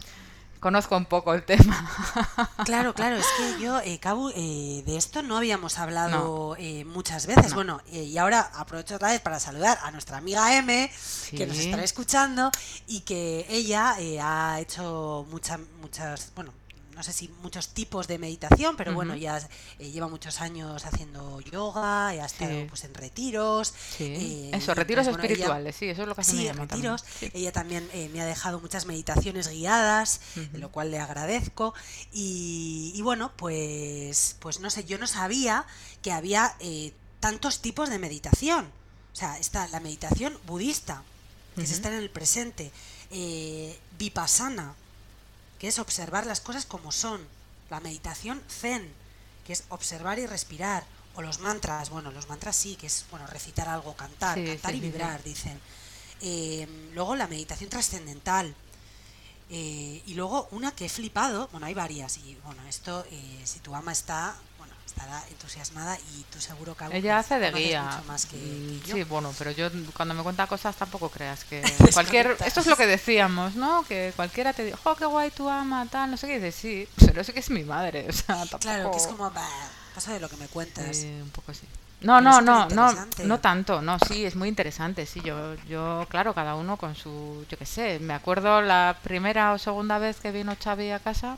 conozco un poco el tema. Claro, claro, es que yo, eh, Cabu, eh, de esto no habíamos hablado eh, muchas veces. No. Bueno, eh, y ahora aprovecho otra vez para saludar a nuestra amiga M, que nos estará escuchando y que ella eh, ha hecho muchas, muchas, bueno, no sé si muchos tipos de meditación, pero bueno, ya eh, lleva muchos años haciendo yoga, y ha estado Sí. pues en retiros. Sí. eh, Eso, retiros ella- espirituales, sí, eso es lo que me Sí, también. retiros. Ella también eh, me ha dejado muchas meditaciones guiadas, de lo cual le agradezco. Y, y bueno, pues, pues no sé, yo no sabía que había eh, tantos tipos de meditación. O sea, está la meditación budista, que es estar en el presente. vipassana, que es observar las cosas como son. La meditación zen, que es observar y respirar. O los mantras, bueno, los mantras sí, que es bueno recitar algo, cantar, Sí, cantar sí, y sí. vibrar, dicen. Eh, luego la meditación trascendental. Eh, y luego una que he flipado, bueno, hay varias, y bueno, esto, eh, si tu ama está, estará entusiasmada y tú seguro que Ella hace de guía. mucho más que, Mm, que yo. Sí, bueno, pero yo cuando me cuenta cosas tampoco creas que cualquier esto es lo que decíamos, ¿no? Que cualquiera te dice, "Jo, qué guay tu ama", tal, no sé qué, y dices, "Sí, pero es que es mi madre", o sea, tampoco Claro, que es como, bah, paso de lo que me cuentas. Eh, un poco así. No, no, no, no, no tanto, no, sí, es muy interesante, sí, yo, yo, claro, cada uno con su, yo qué sé, me acuerdo la primera o segunda vez que vino Xavi a casa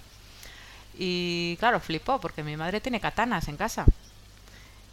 y, claro, flipó porque mi madre tiene katanas en casa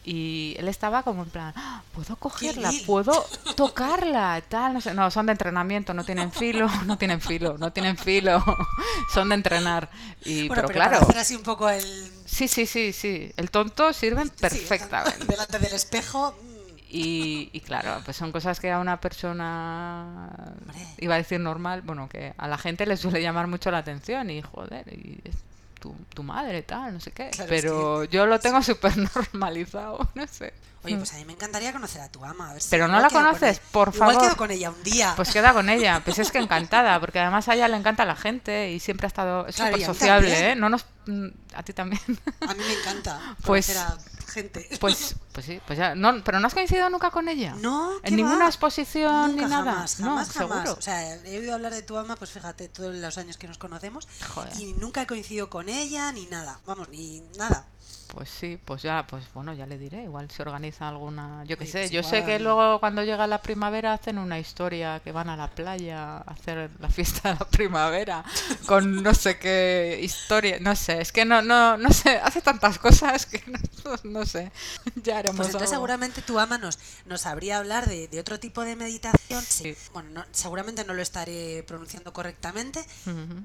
y él estaba como en plan, "Ah, ¿puedo cogerla? lil". ¿Puedo tocarla? Tal, no sé, no, son de entrenamiento, no tienen filo, no tienen filo, no tienen filo, son de entrenar y, bueno, pero, pero, para claro, hacer así un poco el... sí, sí, sí, sí, el tonto sirven sí, perfectamente. delante del espejo. mm, Y, y claro, pues son cosas que a una persona, Hombre. iba a decir normal, bueno, que a la gente le suele llamar mucho la atención y joder, y es tu, tu madre, tal, no sé qué. Claro, es Pero yo lo tengo súper normalizado, no sé. Oye, pues a mí me encantaría conocer a tu ama. A ver si Pero no igual la con conoces, por Igual favor. quedo con ella un día. Pues queda con ella, pues es que encantada, porque además a ella le encanta la gente y siempre ha estado es Claro, súper sociable. ¿eh? No nos, mm, a ti también. A mí me encanta Pues- a gente. Pues, pues sí, pues ya, no, pero no has coincidido nunca con ella. No, ¿qué En ninguna va? exposición Nunca ni nada. Jamás, no, jamás, jamás. seguro. O sea, he oído hablar de tu ama, pues fíjate, todos los años que nos conocemos. Joder. Y nunca he coincidido con ella, ni nada. Vamos, ni nada. Pues sí, pues ya, pues bueno, ya le diré. Igual se organiza alguna, yo qué sé. pues yo sé que luego cuando llega la primavera hacen una historia que van a la playa a hacer la fiesta de la primavera con no sé qué historia, no sé. Es que no, no, no sé. Hace tantas cosas que no, no sé. Ya haremos Pues entonces algo. seguramente tu ama nos, nos sabría hablar de, de otro tipo de meditación. Sí. Bueno, no- seguramente no lo estaré pronunciando correctamente.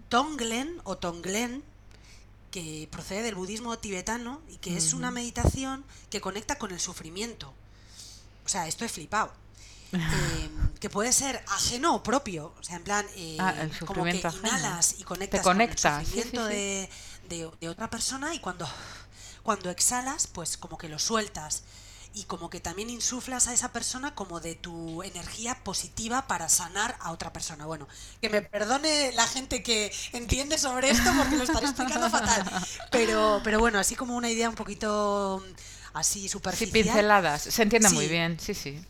Tonglen o Tonglen, que procede del budismo tibetano y que es una meditación que conecta con el sufrimiento. O sea, esto he flipado. Eh, que puede ser ajeno o propio, o sea, en plan, eh, Ah, el como que ajeno. inhalas y conectas conecta, con el sí, sufrimiento sí. De, de- de otra persona y cuando, cuando exhalas, pues como que lo sueltas y como que también insuflas a esa persona como de tu energía positiva para sanar a otra persona. Bueno, que me perdone la gente que entiende sobre esto porque lo estaré explicando fatal, pero, pero bueno, así como una idea un poquito mm, así Sí, superficial. pinceladas. Se entiende muy Sí. bien, sí, sí.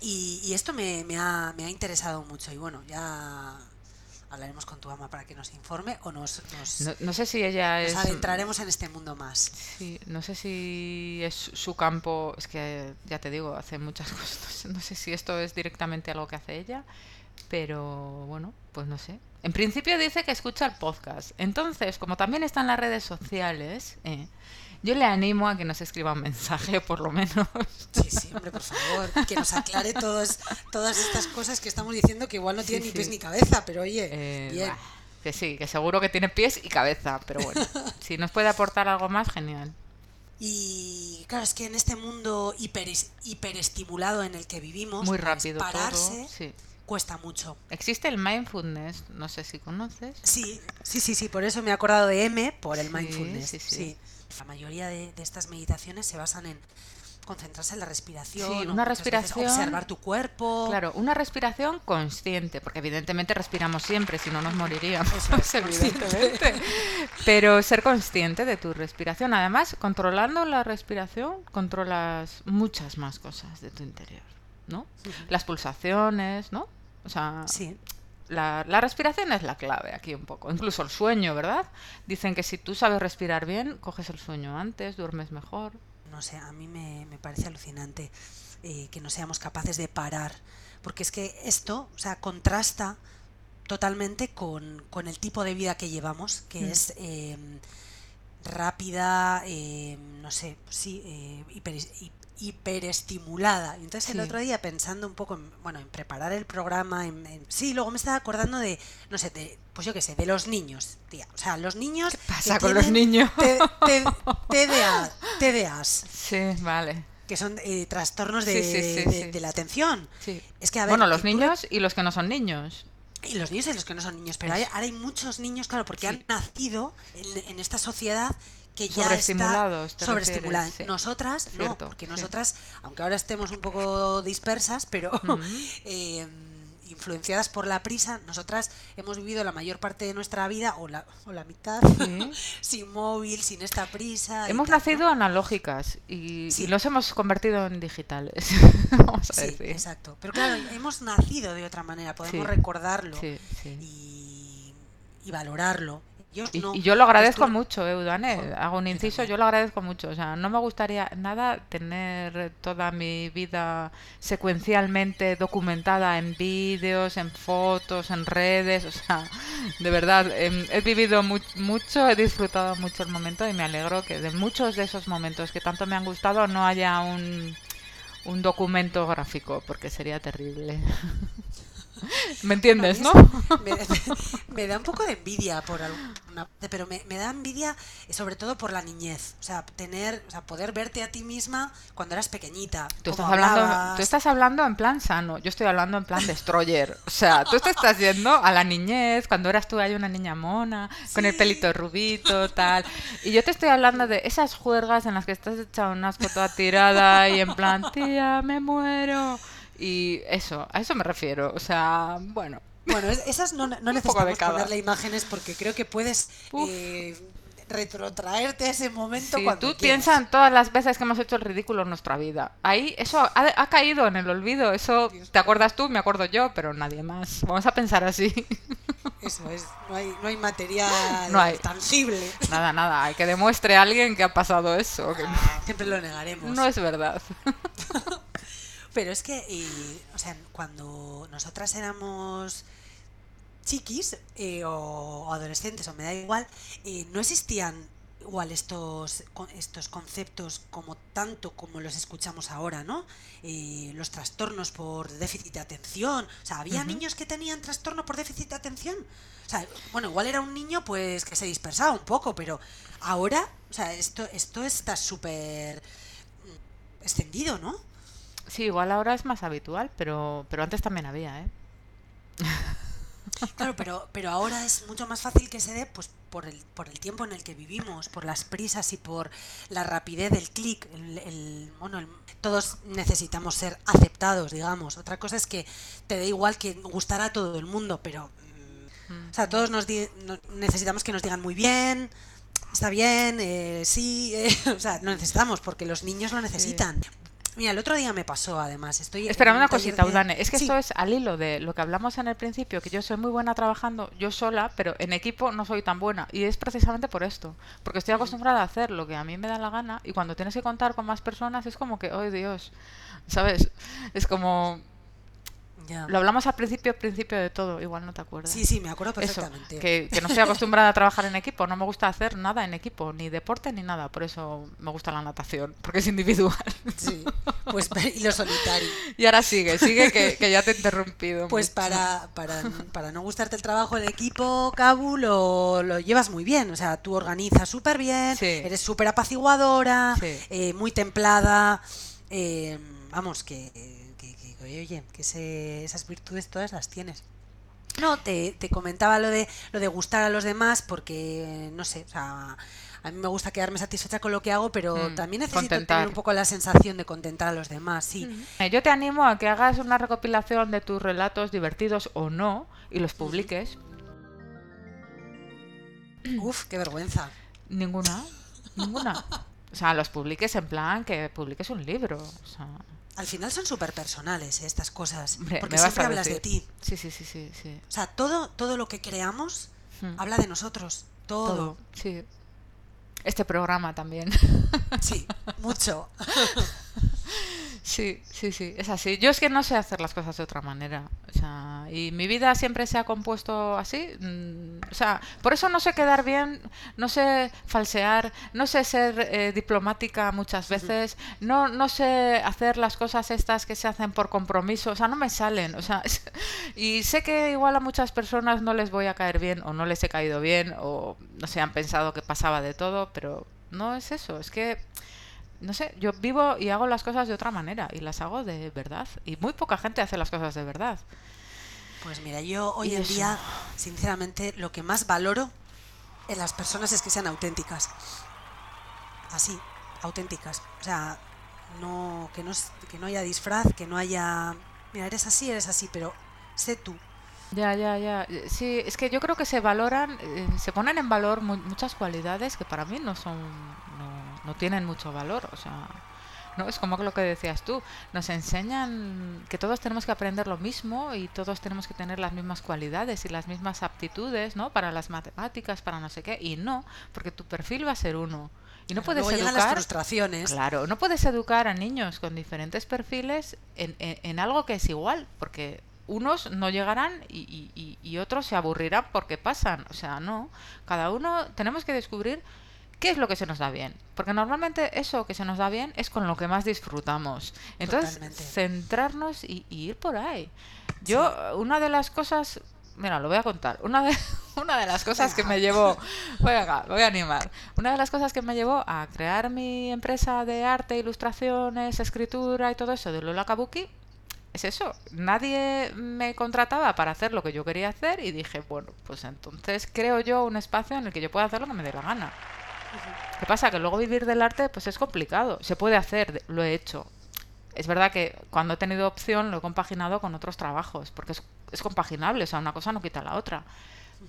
Y, y esto me, me ha, me ha interesado mucho y bueno, ya hablaremos con tu ama para que nos informe o nos, nos, No, no sé si ella nos es. adentraremos en este mundo más. Sí, no sé si es su campo, es que ya te digo, hace muchas cosas, no sé, no sé si esto es directamente algo que hace ella, pero bueno, pues no sé. En principio dice que escucha el podcast. Entonces, como también está en las redes sociales, eh, yo le animo a que nos escriba un mensaje, por lo menos. Sí, sí, hombre, por favor, que nos aclare todos, todas estas cosas que estamos diciendo que igual no Sí, tienen ni sí. pies ni cabeza, pero oye, Eh, bien. bah, que sí, que seguro que tiene pies y cabeza, pero bueno, si nos puede aportar algo más, genial. Y claro, es que en este mundo hiper, hiperestimulado en el que vivimos, Muy pues, rápido pararse todo. Sí. cuesta mucho. Existe el mindfulness, no sé si conoces. Sí, sí, sí, sí, por eso me he acordado de M, por el Sí, mindfulness. sí, sí. La mayoría de, de estas meditaciones se basan en concentrarse en la respiración, Sí, una respiración- observar tu cuerpo. Claro, una respiración consciente, porque evidentemente respiramos siempre, si no nos moriríamos, Eso es, evidentemente. Pero ser consciente de tu respiración. Además, controlando la respiración, controlas muchas más cosas de tu interior, ¿no? Las pulsaciones, ¿no? O sea, Sí, la, la respiración es la clave aquí un poco. Incluso el sueño, ¿verdad? Dicen que si tú sabes respirar bien, coges el sueño antes, duermes mejor. no sé, a mí me, me parece alucinante eh, que no seamos capaces de parar, porque es que esto, o sea, contrasta totalmente con, con el tipo de vida que llevamos, que Mm. es eh, rápida, eh, no sé, sí, eh, hiper- hi- hiperestimulada. Entonces el otro día pensando un poco en, bueno, en preparar el programa, en, en- sí, luego me estaba acordando de, no sé, de, pues yo qué sé, de los niños, tía. O sea, los niños... ¿Qué que pasa con los niños? TDA, TDAs, Sí, vale. que son eh, trastornos de, Sí, sí, sí, de- la atención. Es que, a ver, bueno, los niños y los que no son niños. y los niños y los que no son niños, pero hay, Eso. ahora hay muchos niños, claro, porque han nacido en, en esta sociedad que ya Sobreestimulados, está te sobreestimulada. refieres, sí. Nosotras no, porque sí. nosotras, aunque ahora estemos un poco dispersas, pero eh, influenciadas por la prisa, nosotras hemos vivido la mayor parte de nuestra vida, o la, o la mitad, Sí. sin móvil, sin esta prisa. Hemos tal, ¿no? nacido analógicas y, Sí. y los hemos convertido en digitales. Vamos a Sí, decir. exacto. Pero claro, hemos nacido de otra manera, podemos recordarlo y valorarlo. Yo Y, no, y yo lo agradezco estoy- mucho, eh, Udane. Joder, Hago un inciso, yo lo agradezco mucho. O sea, no me gustaría nada tener toda mi vida secuencialmente documentada en vídeos, en fotos, en redes. O sea, de verdad, em, he vivido mu- mucho, he disfrutado mucho el momento y me alegro que de muchos de esos momentos que tanto me han gustado no haya un, un documento gráfico, porque sería terrible. ¿Me entiendes, no? Me, me da un poco de envidia por alguna pero me, me da envidia eh, sobre todo por la niñez. O sea, tener, o sea, poder verte a ti misma cuando eras pequeñita. Tú estás, hablando, tú estás hablando en plan sano, yo estoy hablando en plan destroyer. O sea, tú te estás yendo a la niñez, cuando eras tú ahí una niña mona, con el pelito rubito, tal. Y yo te estoy hablando de esas juergas en las que estás hecha un asco toda tirada y en plan, tía, me muero. Y eso, a eso me refiero. O sea, bueno. Bueno, es- esas no, no necesitamos ponerle imágenes porque creo que puedes eh, retrotraerte a ese momento Si cuando tú piensas en todas las veces que hemos hecho el ridículo en nuestra vida. Ahí eso ha, ha caído en el olvido. Eso te acuerdas tú, me acuerdo yo, pero nadie más. Vamos a pensar así. Eso es, no hay, no hay material No hay. tangible. Nada, nada, hay que demuestre a alguien que ha pasado eso. que Siempre lo negaremos. no es verdad. Pero es que, eh, o sea, cuando nosotras éramos chiquis eh, o, o adolescentes, o me da igual, eh, no existían igual estos, estos conceptos como tanto como los escuchamos ahora, ¿no? Eh, los trastornos por déficit de atención. O sea, había niños que tenían trastorno por déficit de atención. O sea, bueno, igual era un niño pues que se dispersaba un poco, pero ahora, o sea, esto, esto está súper mm, extendido, ¿no? Sí, igual ahora es más habitual, pero, pero antes también había, ¿eh? Claro, pero, pero ahora es mucho más fácil que se dé pues por el, por el tiempo en el que vivimos, por las prisas y por la rapidez del clic. El, el- bueno, el- todos necesitamos ser aceptados, digamos. Otra cosa es que te dé igual que gustar a todo el mundo, pero... mm, O sea, todos nos di- no- necesitamos que nos digan muy bien, está bien, eh, sí, eh, o sea, lo necesitamos porque los niños lo necesitan. Mira, el otro día me pasó, además, estoy... Espera un una cosita, de- Udane. Es que Sí. esto es al hilo de lo que hablamos en el principio, que yo soy muy buena trabajando yo sola, pero en equipo no soy tan buena. Y es precisamente por esto. Porque estoy acostumbrada a hacer lo que a mí me da la gana y cuando tienes que contar con más personas es como que, ¡ay Dios! ¿Sabes? Es como... Ya. Lo hablamos al principio, principio de todo, igual no te acuerdas. Sí, sí, me acuerdo Eso, perfectamente. que, que no estoy acostumbrada a trabajar en equipo, no me gusta hacer nada en equipo, ni deporte ni nada, por eso me gusta la natación, porque es individual. Sí, pues y lo solitario. Y ahora sigue, sigue que, que ya te he interrumpido. Pues para, para, para no gustarte el trabajo en equipo, Cabu, lo, lo llevas muy bien. O sea, tú organizas súper bien, Sí. eres súper apaciguadora, Sí. eh, muy templada. eh, vamos, que, que, que, oye, que ese- esas virtudes todas las tienes. No, te, te comentaba lo de, lo de gustar a los demás porque, no sé, o sea, a mí me gusta quedarme satisfecha con lo que hago, pero Mm, también necesito contentar. tener un poco la sensación de contentar a los demás, sí. Eh, Yo te animo a que hagas una recopilación de tus relatos divertidos o no y los publiques. Uf, qué vergüenza. Ninguna, ninguna. O sea, los publiques en plan que publiques un libro. O sea, Al final son súper personales estas cosas, hombre, porque siempre hablas de ti. Sí, sí, sí, sí, sí. O sea, todo, todo lo que creamos Hmm. habla de nosotros. Todo. Todo, sí. Este programa también. Sí, mucho. Sí, sí, sí, es así. Yo es que no sé hacer las cosas de otra manera. O sea, y mi vida siempre se ha compuesto así. mm, O sea, por eso no sé quedar bien, no sé falsear, no sé ser eh, diplomática muchas veces, no, no sé hacer las cosas estas que se hacen por compromiso. O sea, no me salen. O sea, es- y sé que igual a muchas personas no les voy a caer bien o no les he caído bien o no sé, han pensado que pasaba de todo, pero no es eso. Es que no sé, yo vivo y hago las cosas de otra manera y las hago de verdad. Y muy poca gente hace las cosas de verdad. Pues mira, yo hoy Y en eso. día, sinceramente, lo que más valoro en las personas es que sean auténticas. Así, auténticas. O sea, no, que, no, que no haya disfraz, que no haya... Mira, eres así, eres así, pero sé tú. Ya, ya, ya. Sí, es que yo creo que se valoran, eh, se ponen en valor mu- muchas cualidades que para mí no son, no, tienen mucho valor. O sea, no es como lo que decías tú. Nos enseñan que todos tenemos que aprender lo mismo y todos tenemos que tener las mismas cualidades y las mismas aptitudes, ¿no? Para las matemáticas, para no sé qué. Y no, porque tu perfil va a ser uno. Y no puedes Luego llegan las educar. frustraciones. Claro, no puedes educar a niños con diferentes perfiles en, en- en algo que es igual, porque unos no llegarán y- y- y otros se aburrirán porque pasan. O sea, no. Cada uno tenemos que descubrir qué es lo que se nos da bien. Porque normalmente eso que se nos da bien es con lo que más disfrutamos. Entonces, Totalmente. centrarnos y, y ir por ahí. Yo, una de las cosas... Mira, lo voy a contar. Una de, una de las cosas que me llevó... Lo voy a animar. Una de las cosas que me llevó a crear mi empresa de arte, ilustraciones, escritura y todo eso de Lola Kabuki es eso. Nadie me contrataba para hacer lo que yo quería hacer y dije, bueno, pues entonces creo yo un espacio en el que yo pueda hacer lo que me dé la gana. ¿Qué pasa? Que luego vivir del arte pues es complicado. Se puede hacer, lo he hecho. Es verdad que cuando he tenido opción lo he compaginado con otros trabajos, porque es, es compaginable, o sea, una cosa no quita la otra.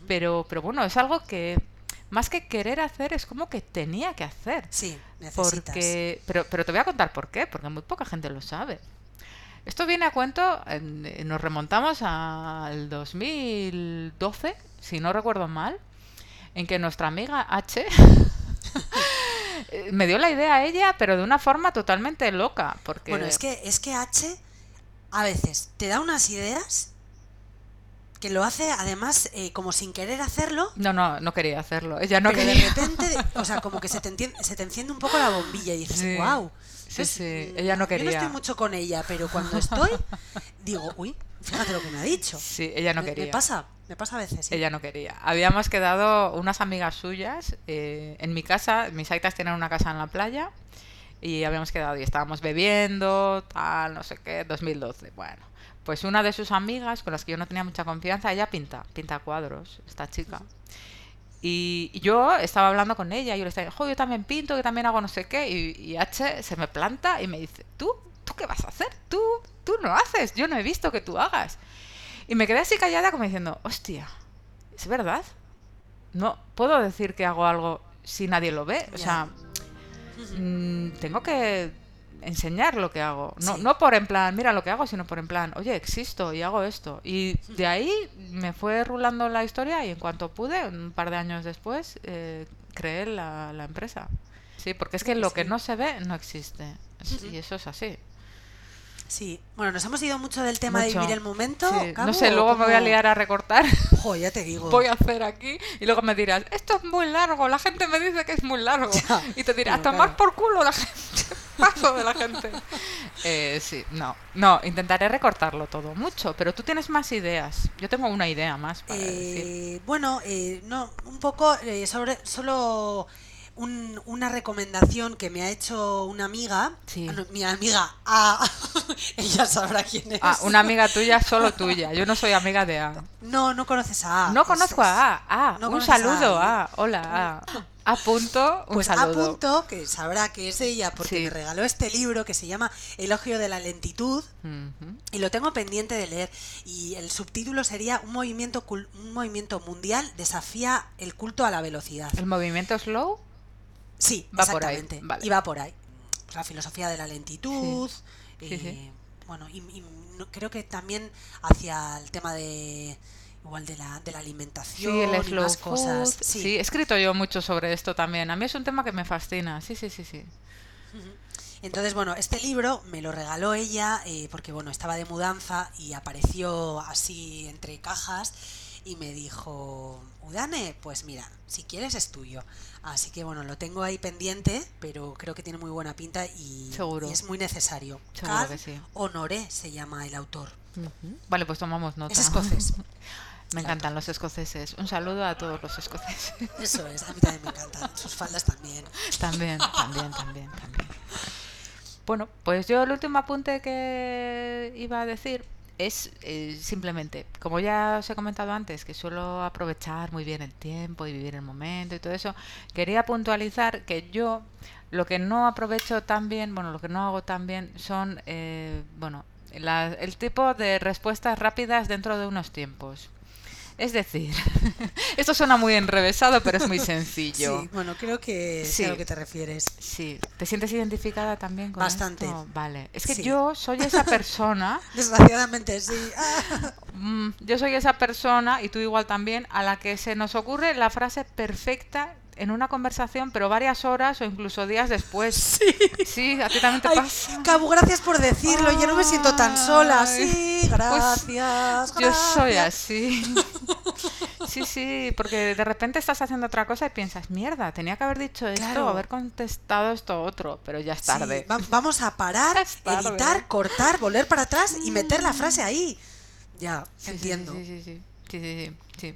Pero, pero bueno, es algo que más que querer hacer es como que tenía que hacer. Sí, necesitas. Porque, pero, pero te voy a contar por qué, porque muy poca gente lo sabe. Esto viene a cuento, en- eh, nos remontamos al 2012, si no recuerdo mal, en que nuestra amiga H me dio la idea a ella, pero de una forma totalmente loca. Porque Bueno, es que, es que H a veces te da unas ideas que lo hace además eh, como sin querer hacerlo, No, no, no quería hacerlo. Ella no pero de quería. repente, de- o sea, como que se te, enciende, se te enciende un poco la bombilla y dices, Sí. wow. Sí, sí, ella no Yo no quería. estoy mucho con ella, pero cuando estoy, digo, uy, fíjate lo que me ha dicho. Sí, ella no me, me quería. pasa, me pasa a veces. sí. Ella no quería. Habíamos quedado unas amigas suyas eh, en mi casa. Mis aitas tienen una casa en la playa. Y habíamos quedado y estábamos bebiendo, tal, no sé qué, 2012. Bueno, pues una de sus amigas, con las que yo no tenía mucha confianza, ella pinta, pinta cuadros, esta chica. Y yo estaba hablando con ella y yo le estaba diciendo, "Jo, yo también pinto, que también hago no sé qué. Y, y H se me planta y me dice, ¿tú? ¿Tú qué vas a hacer? Tú, tú no haces, yo no he visto que tú hagas. Y me quedé así callada como diciendo, hostia, ¿es verdad? No puedo decir que hago algo si nadie lo ve. O sea, mm, tengo que enseñar lo que hago. No, Sí. no por en plan, mira lo que hago, sino por en plan, oye, existo y hago esto. Y de ahí me fue rulando la historia y en cuanto pude, un par de años después, eh, creé la, la empresa. Sí, porque es que lo que no se ve no existe. Y eso es así. Sí, bueno, nos hemos ido mucho del tema de vivir el momento. Sí, Cabo, No sé, luego me voy a liar a recortar. Jo, ya te digo. Voy a hacer aquí y luego me dirás, esto es muy largo, la gente me dice que es muy largo. Ya, Y te dirás, bueno, tomar claro. por culo la gente. Paso de la gente. Eh, sí, no, no, intentaré recortarlo todo mucho, pero tú tienes más ideas. Yo tengo una idea más para decir. Eh, bueno, eh, no, un poco eh, sobre solo un- una recomendación que me ha hecho una amiga. Sí. Ah, no, mi amiga A. Ella sabrá quién es. Ah, una amiga tuya, solo tuya. Yo no soy amiga de A. No, no conoces a A. No Es- conozco es- a A. Ah, no un a saludo, A. A. Hola, A. A punto, un Pues a saludo. punto, que sabrá que es ella, porque Sí. me regaló este libro que se llama Elogio de la lentitud. Y lo tengo pendiente de leer. Y el subtítulo sería Un movimiento, un movimiento mundial desafía el culto a la velocidad. El movimiento slow. Sí, Va por ahí, exactamente. vale. Y va por ahí. Pues la filosofía de la lentitud. Sí, sí, eh, sí. Bueno, y, y no- creo que también hacia el tema de igual de la, de la Sí, alimentación el y más food. cosas. Sí. he escrito yo mucho sobre esto también. A mí es un tema que me fascina. Sí, sí, sí, sí. Entonces, bueno, este libro me lo regaló ella eh, porque, bueno, estaba de mudanza y apareció así entre cajas y me dijo, Udane, pues mira, si quieres es tuyo. Así que, bueno, lo tengo ahí pendiente, pero creo que tiene muy buena pinta y, Seguro. y es muy necesario. Seguro Cal que sí. Honoré se llama el autor. Vale, pues tomamos nota. Es escocés. Me encantan los escoceses. Un saludo a todos los escoceses. Eso es, a mí también me encantan. Sus faldas también. también, también, también, también. Bueno, pues yo el último apunte que iba a decir es eh, simplemente, como ya os he comentado antes, que suelo aprovechar muy bien el tiempo y vivir el momento y todo eso, quería puntualizar que yo lo que no aprovecho tan bien, bueno, lo que no hago tan bien son, eh, bueno, la- el tipo de respuestas rápidas dentro de unos tiempos. Es decir, esto suena muy enrevesado, pero es muy sencillo. Sí, bueno, creo que Sí. sé a lo que te refieres. Sí, ¿te sientes identificada también con Bastante. esto? Vale, es que Sí. yo soy esa persona, Desgraciadamente, sí. Mm, yo soy esa persona, y tú igual también, a la que se nos ocurre la frase perfecta en una conversación, pero varias horas o incluso días después. Sí, sí a ti también te Ay, pasa. Cabu, gracias por decirlo. Yo no me siento tan sola. Ay, Sí, gracias. Pues Yo soy gracias. así. Sí, sí, porque de repente estás haciendo otra cosa y piensas, mierda, tenía que haber dicho esto Claro. o haber contestado esto otro, pero ya es Sí, tarde. va- vamos a parar, editar, cortar, volver para atrás y meter la frase ahí. Ya, sí, entiendo. Sí, sí, sí, sí, sí, sí, sí.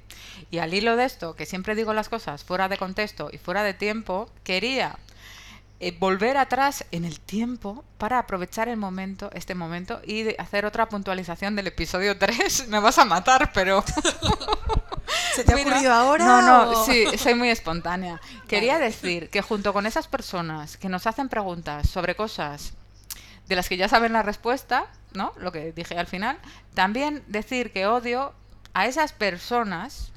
Y al hilo de esto, que siempre digo las cosas fuera de contexto y fuera de tiempo, quería eh, volver atrás en el tiempo para aprovechar el momento, este momento, y de hacer otra puntualización del episodio 3. Me vas a matar, pero... ¿Se te ha Mira, ocurrido ahora? No, no, o- sí, soy muy espontánea. Quería decir que junto con esas personas que nos hacen preguntas sobre cosas de las que ya saben la respuesta, ¿no? Lo que dije al final, también decir que odio a esas personas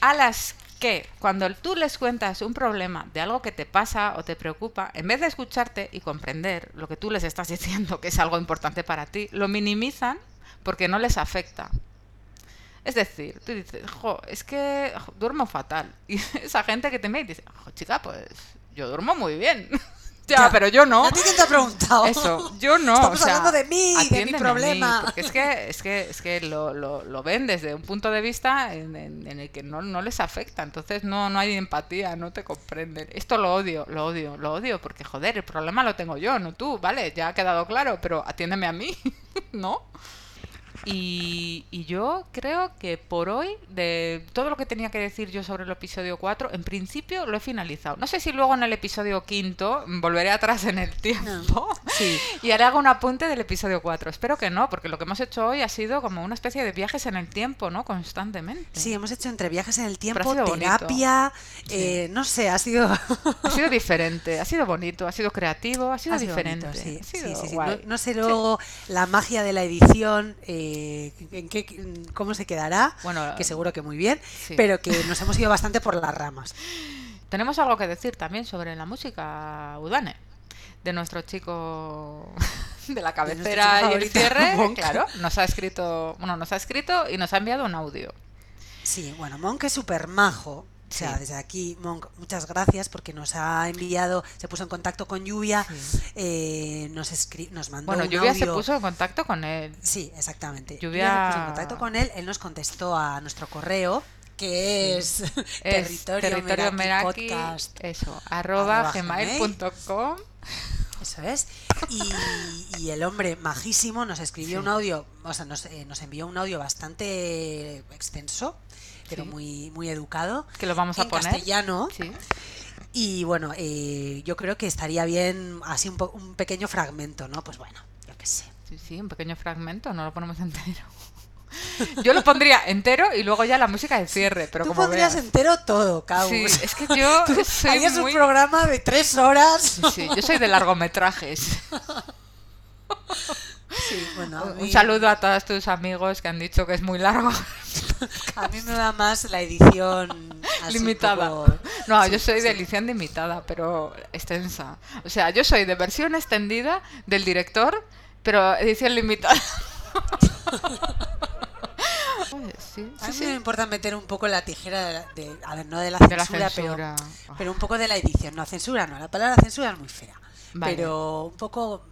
a las que cuando tú les cuentas un problema de algo que te pasa o te preocupa, en vez de escucharte y comprender lo que tú les estás diciendo que es algo importante para ti, lo minimizan porque no les afecta. Es decir, tú dices, jo, es que duermo fatal. Y esa gente que te ve y dice, chica, pues yo duermo muy bien. ya, Ya. pero yo no. ¿A ti quién te ha preguntado? Eso, yo no. Estamos o sea, hablando de mí, de mi mí, problema. porque es que, es que, es que lo, lo, lo ven desde un punto de vista en, en- en el que no, no les afecta. Entonces no, no hay empatía, no te comprenden. Esto lo odio, lo odio, lo odio, porque joder, el problema lo tengo yo, no tú, ¿vale? Ya ha quedado claro, pero atiéndeme a mí, ¿no? Y, y yo creo que por hoy, de todo lo que tenía que decir yo sobre el episodio 4, en principio lo he finalizado. No sé si luego en el episodio quinto volveré atrás en el tiempo Sí. y haré algún apunte del episodio 4. Espero que no, porque lo que hemos hecho hoy ha sido como una especie de viajes en el tiempo, ¿no? Constantemente. Sí, hemos hecho entre viajes en el tiempo, terapia, eh, no sé, ha sido... Ha sido diferente, ha sido bonito, ha sido creativo, ha sido Ha sido diferente. bonito, sí, ha sido. No, no sé luego la magia de la edición, eh, en qué, cómo se quedará, Bueno, que seguro que muy bien, sí. pero que nos hemos ido bastante por las ramas. Tenemos algo que decir también sobre la música Udane, de nuestro chico de la cabecera chico y el cierre. Claro, nos ha escrito, bueno, nos ha escrito y nos ha enviado un audio. Sí, bueno, Monk es súper majo. O sea, Sí. desde aquí, Monk, muchas gracias porque nos ha enviado, se puso en contacto con Lluvia, Sí. eh, nos, escri- nos mandó Bueno, un Lluvia se audio. puso en contacto con él. Sí, exactamente. Lluvia- Lluvia se puso en contacto con él, él nos contestó a nuestro correo, que es, territorio, territorio Meraki meraki, podcast. eso, arroba arroba gmail.com. Eso es. Y, y el hombre majísimo nos escribió Sí. un audio, o sea, nos, eh, nos envió un audio bastante extenso, pero Sí. muy, muy educado. Que lo vamos a en poner. castellano. Sí. Y bueno, eh, yo creo que estaría bien así un, po- un pequeño fragmento, ¿no? Pues bueno, yo qué sé. Sí, sí, un pequeño fragmento, no lo ponemos entero. Yo lo pondría entero y luego ya la música de cierre, pero Tú como pondrías veas. entero todo, Cau. Sí, es que yo soy harías muy... un programa de tres horas. Sí, sí, yo soy de largometrajes. Sí, bueno, a Un saludo a todos tus amigos que han dicho que es muy largo. A mí me va más la edición limitada. poco- No, sí, yo soy de sí. edición limitada, pero extensa. O sea, yo soy de versión extendida del director, pero edición limitada. Pues sí, A mí sí. me importa meter un poco la tijera de, la- de- a ver, no de la De la censura, censura. Pero, pero un poco de la edición. No, censura no, la palabra censura es muy fea. Vale. Pero un poco,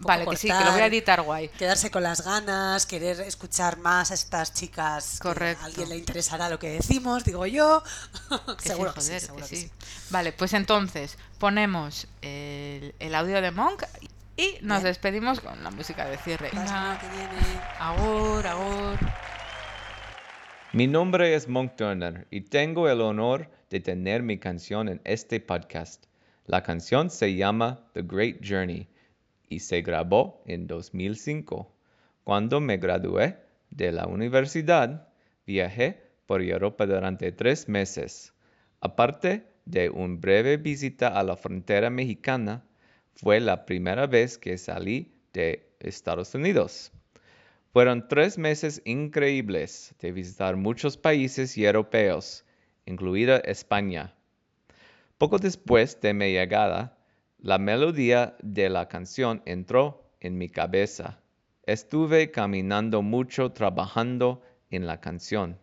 Vale, que sí, que lo voy a cortar, editar guay. Quedarse con las ganas, querer escuchar más a estas chicas. que Correcto. a alguien le interesará lo que decimos, digo yo. Que seguro sí, que sí, joder, seguro que que sí. sí. Vale, pues entonces ponemos el, el audio de Monk y nos Bien. despedimos con la música de cierre. Que. Agur, agur. Mi nombre es Monk Turner y tengo el honor de tener mi canción en este podcast. La canción se llama The Great Journey y se grabó en 2005. Cuando me gradué de la universidad, viajé por Europa durante tres meses. Aparte de una breve visita a la frontera mexicana, fue la primera vez que salí de Estados Unidos. Fueron tres meses increíbles de visitar muchos países europeos, incluida España. Poco después de mi llegada, la melodía de la canción entró en mi cabeza. Estuve caminando mucho trabajando en la canción.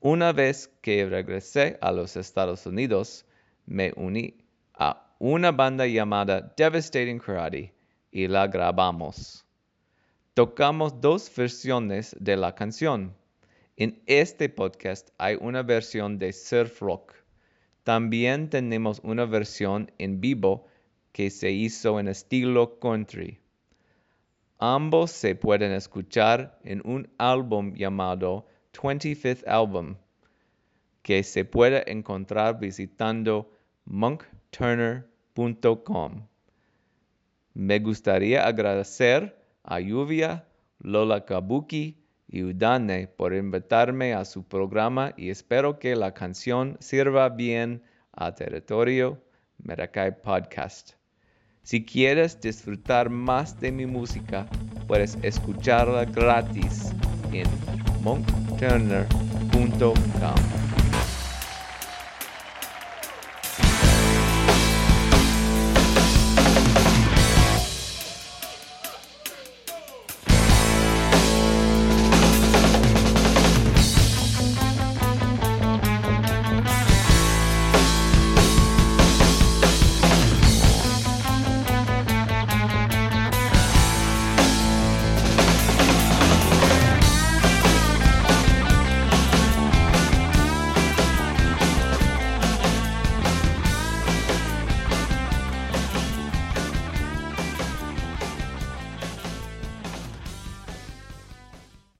Una vez que regresé a los Estados Unidos, me uní a una banda llamada Devastating Karate y la grabamos. Tocamos dos versiones de la canción. En este podcast hay una versión de surf rock. También tenemos una versión en vivo que se hizo en estilo country. Ambos se pueden escuchar en un álbum llamado 25th Album, que se puede encontrar visitando monkturner.com. Me gustaría agradecer a Lluvia, Lola Kabuki y Udane por invitarme a su programa y espero que la canción sirva bien a Territorio Merakai Podcast. Si quieres disfrutar más de mi música, puedes escucharla gratis en monkturner.com.